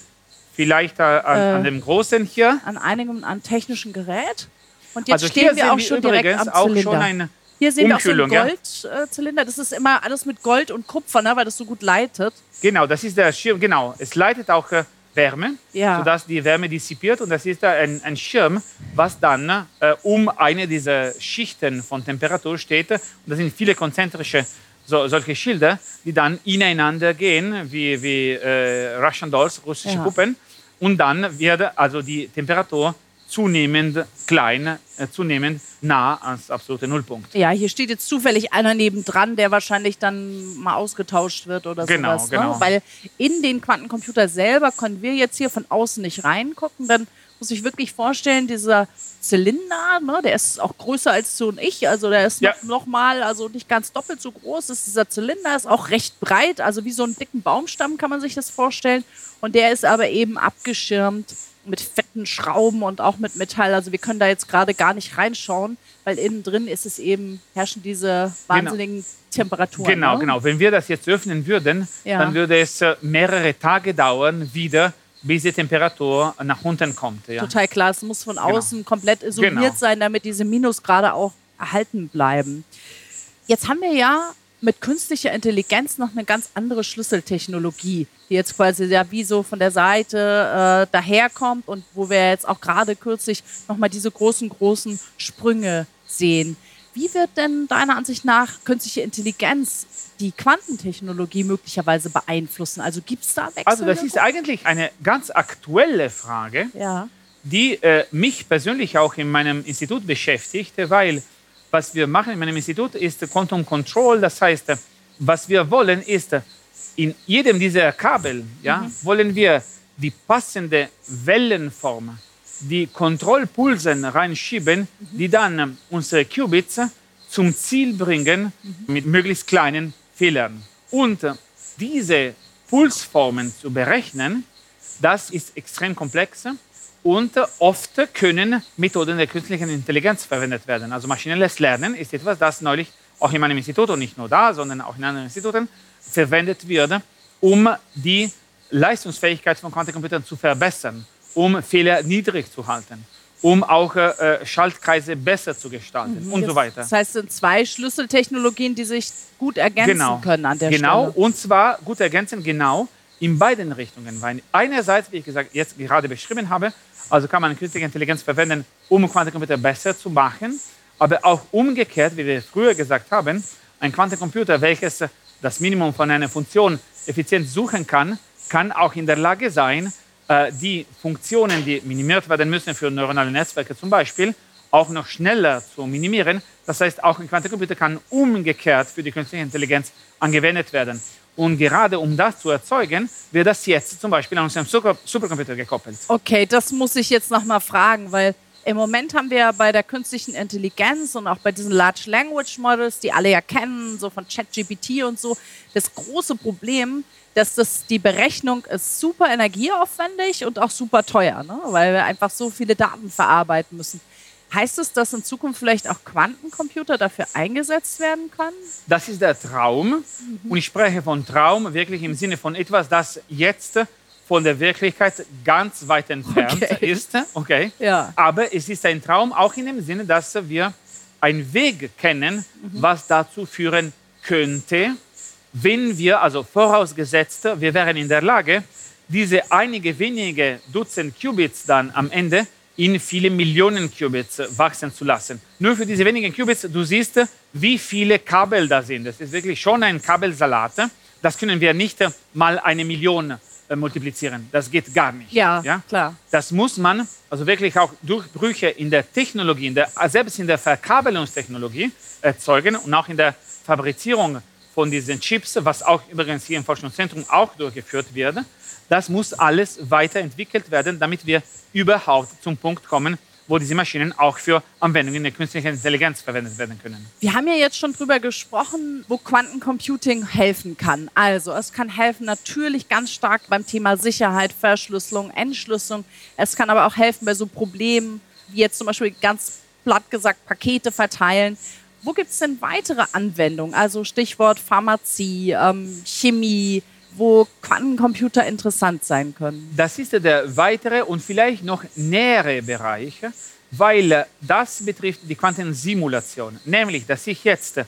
Vielleicht äh, an, Äh, an dem großen hier. an einigem an technischen Gerät. Und jetzt Also stehen wir sehen auch wir schon direkt übrigens am auch Zylinder. schon eine hier sehen wir auch so einen Umkühlung, ja? Goldzylinder. Das ist immer alles mit Gold und Kupfer, ne, weil das so gut leitet. Genau, das ist der Schirm. Genau, es leitet auch äh, Wärme, Ja. sodass die Wärme dissipiert. Und das ist ein, ein Schirm, was dann äh, um eine dieser Schichten von Temperatur steht. Und das sind viele konzentrische so, solche Schilder, die dann ineinander gehen, wie, wie äh, Russian Dolls, russische Ja. Puppen. Und dann wird also die Temperatur zunehmend klein, äh, zunehmend nah ans absolute Nullpunkt. Ja, hier steht jetzt zufällig einer nebendran, der wahrscheinlich dann mal ausgetauscht wird oder Genau, sowas. genau. Ne? Weil in den Quantencomputer selber können wir jetzt hier von außen nicht reingucken. Dann muss ich wirklich vorstellen, dieser Zylinder, ne, der ist auch größer als du und ich. Also der ist Ja. noch, noch mal, also nicht ganz doppelt so groß. Ist dieser Zylinder ist auch recht breit, also wie so einen dicken Baumstamm kann man sich das vorstellen. Und der ist aber eben abgeschirmt mit fetten Schrauben und auch mit Metall. Also wir können da jetzt gerade gar nicht reinschauen, weil innen drin ist es eben, herrschen diese wahnsinnigen Temperaturen. Genau, ne? genau. Wenn wir das jetzt öffnen würden, Ja. dann würde es äh, mehrere Tage dauern, wieder, bis die Temperatur nach unten kommt. Ja. Total klar, es muss von außen komplett isoliert Genau. sein, damit diese Minusgrade auch erhalten bleiben. Jetzt haben wir ja mit künstlicher Intelligenz noch eine ganz andere Schlüsseltechnologie, die jetzt quasi ja wie so von der Seite äh, daherkommt und wo wir jetzt auch gerade kürzlich nochmal diese großen, großen Sprünge sehen. Wie wird denn deiner Ansicht nach künstliche Intelligenz die Quantentechnologie möglicherweise beeinflussen? Also gibt es da Wechsel? Also das ist eigentlich eine ganz aktuelle Frage, ja. die äh, mich persönlich auch in meinem Institut beschäftigt, weil was wir machen in meinem Institut ist Quantum Control. Das heißt, was wir wollen ist, in jedem dieser Kabel ja, wollen wir die passende Wellenform, die Kontrollpulsen reinschieben, die dann unsere Qubits zum Ziel bringen mit möglichst kleinen Fehlern. Und diese Pulsformen zu berechnen, das ist extrem komplex und oft können Methoden der künstlichen Intelligenz verwendet werden. Also maschinelles Lernen ist etwas, das neulich auch in meinem Institut und nicht nur da, sondern auch in anderen Instituten verwendet wird, um die Leistungsfähigkeit von Quantencomputern zu verbessern, um Fehler niedrig zu halten, um auch äh, Schaltkreise besser zu gestalten mhm, und das, so weiter. Das heißt, es sind zwei Schlüsseltechnologien, die sich gut ergänzen genau, können an der genau, Stelle. Genau, und zwar gut ergänzen, genau in beiden Richtungen. Weil einerseits, wie ich gesagt, jetzt gerade beschrieben habe, also kann man künstliche Intelligenz verwenden, um Quantencomputer besser zu machen, aber auch umgekehrt, wie wir früher gesagt haben, ein Quantencomputer, welches das Minimum von einer Funktion effizient suchen kann, kann auch in der Lage sein, äh, die Funktionen, die minimiert werden müssen für neuronale Netzwerke zum Beispiel, auch noch schneller zu minimieren. Das heißt, auch ein Quantencomputer kann umgekehrt für die künstliche Intelligenz angewendet werden. Und gerade um das zu erzeugen, wird das jetzt zum Beispiel an unserem Supercomputer gekoppelt. Okay, das muss ich jetzt nochmal fragen, weil im Moment haben wir bei der künstlichen Intelligenz und auch bei diesen Large Language Models, die alle ja kennen, so von ChatGPT und so, das große Problem, dass das, die Berechnung ist super energieaufwendig und auch super teuer, ne? weil wir einfach so viele Daten verarbeiten müssen. Heißt es, dass in Zukunft vielleicht auch Quantencomputer dafür eingesetzt werden können? Das ist der Traum. Mhm. Und ich spreche von Traum wirklich im Sinne von etwas, das jetzt von der Wirklichkeit ganz weit entfernt okay. ist. Okay. Ja. Aber es ist ein Traum auch in dem Sinne, dass wir einen Weg kennen, mhm. was dazu führen könnte, wenn wir, also vorausgesetzt, wir wären in der Lage, diese einige wenige Dutzend Qubits dann am Ende in viele Millionen Qubits wachsen zu lassen. Nur für diese wenigen Qubits, du siehst, wie viele Kabel da sind. Das ist wirklich schon ein Kabelsalat. Das können wir nicht mal eine Million äh, multiplizieren. Das geht gar nicht. Ja, ja, klar. Das muss man, also wirklich auch Durchbrüche in der Technologie, in der, selbst in der Verkabelungstechnologie erzeugen und auch in der Fabrizierung von diesen Chips, was auch übrigens hier im Forschungszentrum auch durchgeführt wird. Das muss alles weiterentwickelt werden, damit wir überhaupt zum Punkt kommen, wo diese Maschinen auch für Anwendungen der künstlichen Intelligenz verwendet werden können. Wir haben ja jetzt schon darüber gesprochen, wo Quantencomputing helfen kann. Also es kann helfen natürlich ganz stark beim Thema Sicherheit, Verschlüsselung, Entschlüsselung. Es kann aber auch helfen bei so Problemen wie jetzt zum Beispiel ganz platt gesagt Pakete verteilen. Wo gibt es denn weitere Anwendungen? Also Stichwort Pharmazie, ähm, Chemie, wo Quantencomputer interessant sein können? Das ist der weitere und vielleicht noch nähere Bereich, weil das betrifft die Quantensimulation. Nämlich, dass ich jetzt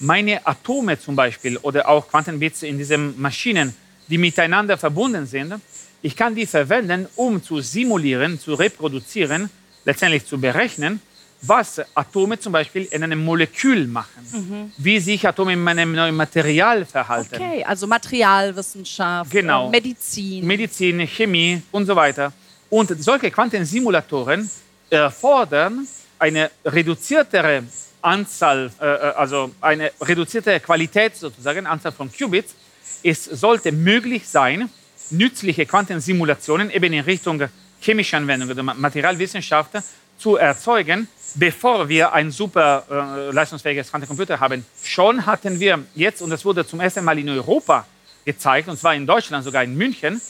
meine Atome zum Beispiel oder auch Quantenbits in diesen Maschinen, die miteinander verbunden sind, ich kann die verwenden, um zu simulieren, zu reproduzieren, letztendlich zu berechnen, was Atome zum Beispiel in einem Molekül machen, mhm. wie sich Atome in einem neuen Material verhalten. Okay, also Materialwissenschaft, genau. Medizin. Medizin, Chemie und so weiter. Und solche Quantensimulatoren erfordern eine reduziertere Anzahl, äh, äh, also eine reduzierte Qualität sozusagen, Anzahl von Qubits. Es sollte möglich sein, nützliche Quantensimulationen eben in Richtung chemische Anwendungen oder Materialwissenschaft zu erzeugen, bevor wir ein super äh, leistungsfähiges Quantencomputer haben. Schon hatten wir jetzt, und das wurde zum ersten Mal in Europa gezeigt, und zwar in Deutschland, sogar in München,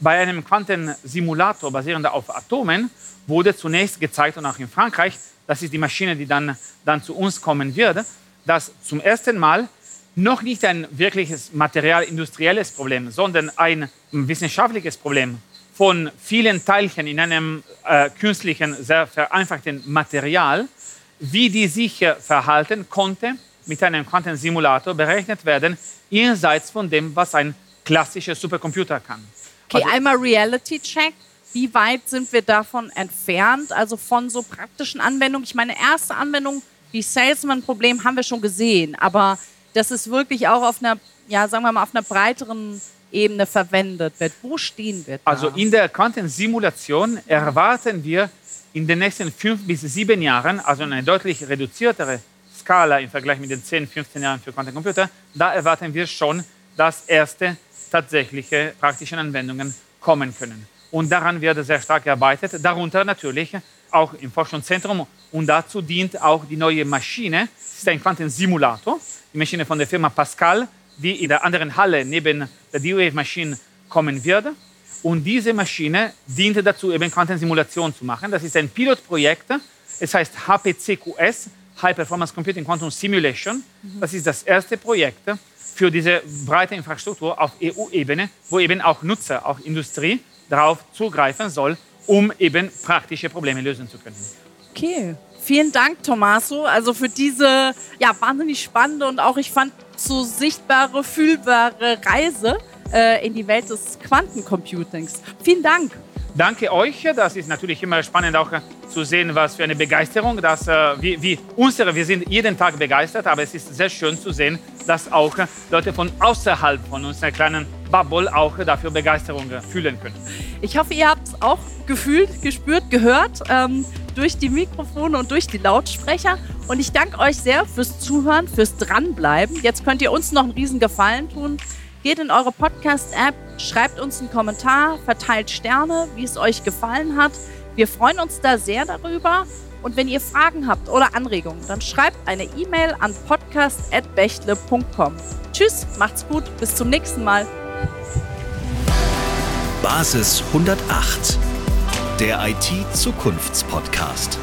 bei einem Quantensimulator basierend auf Atomen, wurde zunächst gezeigt, und auch in Frankreich, das ist die Maschine, die dann, dann zu uns kommen wird, dass zum ersten Mal noch nicht ein wirkliches materialindustrielles Problem, sondern ein wissenschaftliches Problem von vielen Teilchen in einem äh, künstlichen, sehr vereinfachten Material, wie die sich äh, verhalten, konnte mit einem Quantensimulator berechnet werden, jenseits von dem, was ein klassischer Supercomputer kann. Okay, also, einmal Reality Check. Wie weit sind wir davon entfernt, also von so praktischen Anwendungen? Ich meine, erste Anwendung, wie Salesman-Problem, haben wir schon gesehen, aber das ist wirklich auch auf einer, ja, sagen wir mal, auf einer breiteren Ebene verwendet wird? Wo stehen wir da? Also in der Quantensimulation erwarten wir in den nächsten fünf bis sieben Jahren, also eine deutlich reduziertere Skala im Vergleich mit den 10, 15 Jahren für Quantencomputer, da erwarten wir schon, dass erste tatsächliche praktische Anwendungen kommen können. Und daran wird sehr stark gearbeitet, darunter natürlich auch im Forschungszentrum. Und dazu dient auch die neue Maschine. Es ist ein Quantensimulator, die Maschine von der Firma Pascal, die in der anderen Halle neben der D-Wave Machine kommen wird. Und diese Maschine diente dazu, eben Quantensimulation zu machen. Das ist ein Pilotprojekt. Es heißt HPCQS, High Performance Computing Quantum Simulation. Das ist das erste Projekt für diese breite Infrastruktur auf EU-Ebene, wo eben auch Nutzer, auch Industrie darauf zugreifen soll, um eben praktische Probleme lösen zu können. Okay, vielen Dank, Tommaso, also für diese ja, wahnsinnig spannende und auch, ich fand, so sichtbare, fühlbare Reise äh, in die Welt des Quantencomputings. Vielen Dank. Danke euch. Das ist natürlich immer spannend auch zu sehen, was für eine Begeisterung, dass äh, wie, wie unsere, wir sind jeden Tag begeistert, aber es ist sehr schön zu sehen, dass auch Leute von außerhalb von unserer kleinen Bubble auch dafür Begeisterung fühlen können. Ich hoffe, ihr habt es auch gefühlt, gespürt, gehört ähm, durch die Mikrofone und durch die Lautsprecher. Und ich danke euch sehr fürs Zuhören, fürs Dranbleiben. Jetzt könnt ihr uns noch einen riesen Gefallen tun. Geht in eure Podcast-App, schreibt uns einen Kommentar, verteilt Sterne, wie es euch gefallen hat. Wir freuen uns da sehr darüber. Und wenn ihr Fragen habt oder Anregungen, dann schreibt eine E-Mail an podcast.bechtle.com. Tschüss, macht's gut, bis zum nächsten Mal. Basis 108, der IT-Zukunftspodcast.